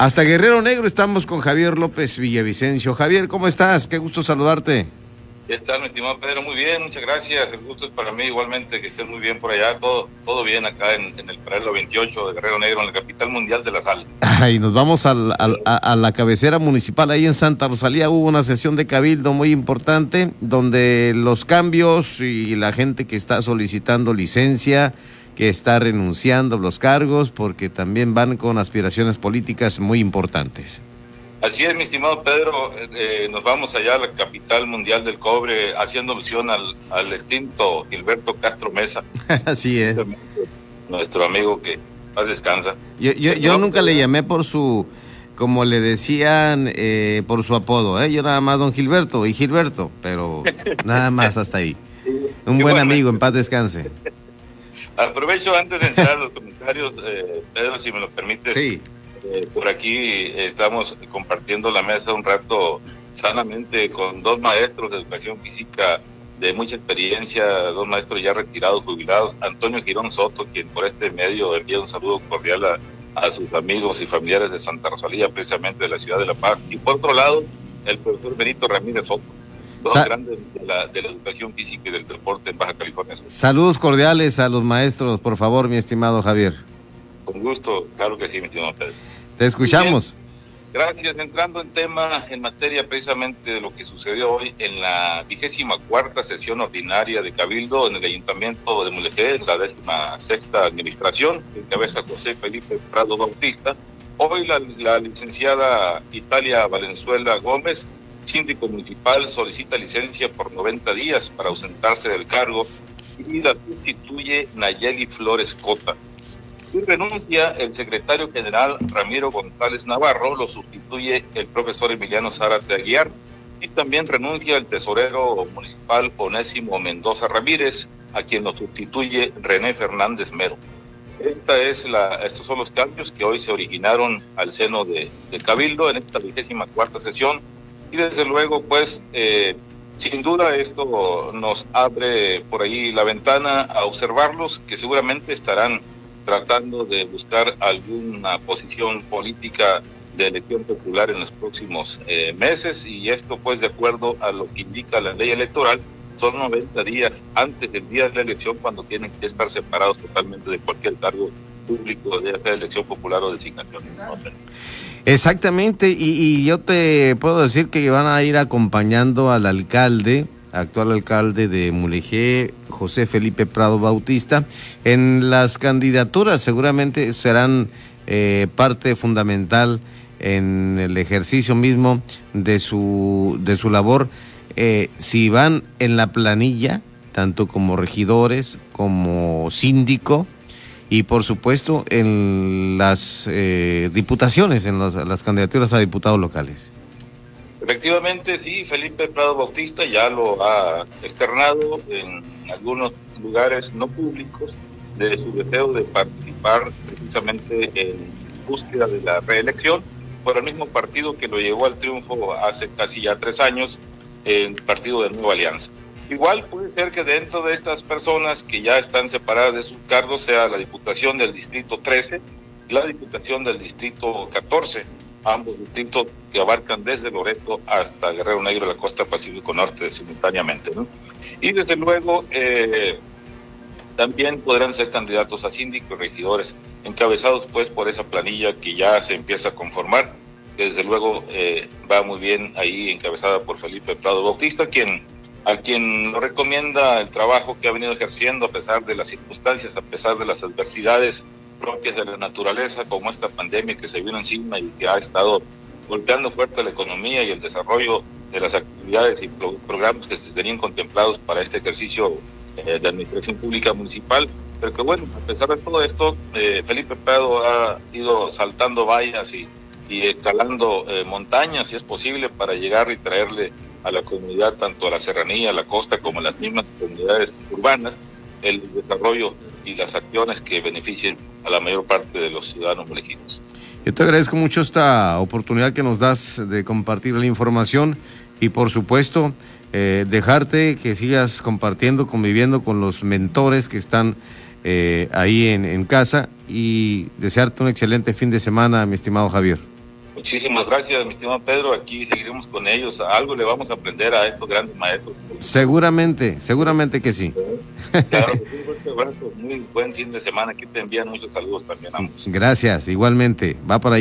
Hasta Guerrero Negro estamos con Javier López Villavicencio. Javier, ¿cómo estás? Qué gusto saludarte. ¿Qué tal, mi estimado Pedro? Muy bien, muchas gracias. El gusto es para mí igualmente que estén muy bien por allá. Todo, todo bien acá en, el paralelo 28 de Guerrero Negro, en la capital mundial de la sal. Ay, nos vamos a, la cabecera municipal. Ahí en Santa Rosalía hubo una sesión de cabildo muy importante donde los cambios y la gente que está solicitando licencia, que está renunciando los cargos, porque también van con aspiraciones políticas muy importantes. Así es, mi estimado Pedro, eh, nos vamos allá a la capital mundial del cobre haciendo alusión al, al extinto Gilberto Castro Mesa. Así es. Nuestro amigo que más descansa. Yo, yo, yo nunca le llamé por su, como le decían, eh, por su apodo, ¿eh? yo nada más don Gilberto y Gilberto, pero nada más hasta ahí. Un buen amigo, en paz descanse. Aprovecho antes de entrar a los comentarios, eh, Pedro, si me lo permite. Sí. Eh, por aquí estamos compartiendo la mesa un rato sanamente con dos maestros de educación física de mucha experiencia, dos maestros ya retirados, jubilados, Antonio Girón Soto, quien por este medio envía un saludo cordial a, sus amigos y familiares de Santa Rosalía, precisamente de la ciudad de La Paz, y por otro lado, el profesor Benito Ramírez Soto, dos grandes de la, de la, educación física y del deporte en Baja California. Saludos cordiales a los maestros, por favor, mi estimado Javier. Con gusto, claro que sí, mi estimado Pedro. Te escuchamos. Gracias. Entrando en tema, en materia precisamente de lo que sucedió hoy en la vigésima cuarta sesión ordinaria de Cabildo en el Ayuntamiento de Mulegé, la décima sexta administración, que encabeza José Felipe Prado Bautista. Hoy la, la licenciada Italia Valenzuela Gómez, síndico municipal, solicita licencia por 90 días para ausentarse del cargo y la sustituye Nayeli Flores Cota. Y renuncia el secretario general Ramiro González Navarro, lo sustituye el profesor Emiliano Zárate Aguiar, y también renuncia el tesorero municipal Onésimo Mendoza Ramírez, a quien lo sustituye René Fernández Mero. Esta es la, estos son los cambios que hoy se originaron al seno de, Cabildo en esta vigésima cuarta sesión y desde luego pues eh, sin duda esto nos abre por ahí la ventana a observarlos que seguramente estarán tratando de buscar alguna posición política de elección popular en los próximos eh, meses. Y esto pues de acuerdo a lo que indica la ley electoral son 90 días antes del día de la elección cuando tienen que estar separados totalmente de cualquier cargo público, de sea elección popular o designación. Exactamente, y, y yo te puedo decir que van a ir acompañando al alcalde actual alcalde de Mulegé, José Felipe Prado Bautista. En las candidaturas seguramente serán eh, parte fundamental en el ejercicio mismo de su, de su labor. Eh, si van en la planilla, tanto como regidores, como síndico, y por supuesto en las eh, diputaciones, en las candidaturas a diputados locales. Efectivamente, sí, Felipe Prado Bautista ya lo ha externado en algunos lugares no públicos de su deseo de participar precisamente en búsqueda de la reelección por el mismo partido que lo llevó al triunfo hace casi ya tres años, el Partido de Nueva Alianza. Igual puede ser que dentro de estas personas que ya están separadas de sus cargos sea la Diputación del Distrito 13 y la Diputación del Distrito 14 ambos distritos que abarcan desde Loreto hasta Guerrero Negro, la costa Pacífico Norte simultáneamente. ¿no? Y desde luego eh, también podrán ser candidatos a síndicos y regidores, encabezados pues por esa planilla que ya se empieza a conformar, que desde luego eh, va muy bien ahí encabezada por Felipe Prado Bautista, quien a quien lo recomienda el trabajo que ha venido ejerciendo a pesar de las circunstancias, a pesar de las adversidades propias de la naturaleza, como esta pandemia que se vino encima y que ha estado golpeando fuerte la economía y el desarrollo de las actividades y programas que se tenían contemplados para este ejercicio eh, de administración pública municipal. Pero que bueno, a pesar de todo esto, eh, Felipe Prado ha ido saltando vallas y, y escalando eh, montañas, si es posible, para llegar y traerle a la comunidad, tanto a la serranía, a la costa, como a las mismas comunidades urbanas, el desarrollo y las acciones que beneficien a la mayor parte de los ciudadanos mexicanos. Yo te agradezco mucho esta oportunidad que nos das de compartir la información y por supuesto eh, dejarte que sigas compartiendo, conviviendo con los mentores que están eh, ahí en, en casa y desearte un excelente fin de semana, mi estimado Javier. Muchísimas gracias, mi estimado Pedro. Aquí seguiremos con ellos. Algo le vamos a aprender a estos grandes maestros. Seguramente, seguramente que sí. Claro, muy buen fin de semana. Aquí te envían muchos saludos también ambos. Gracias, igualmente. Va por allá.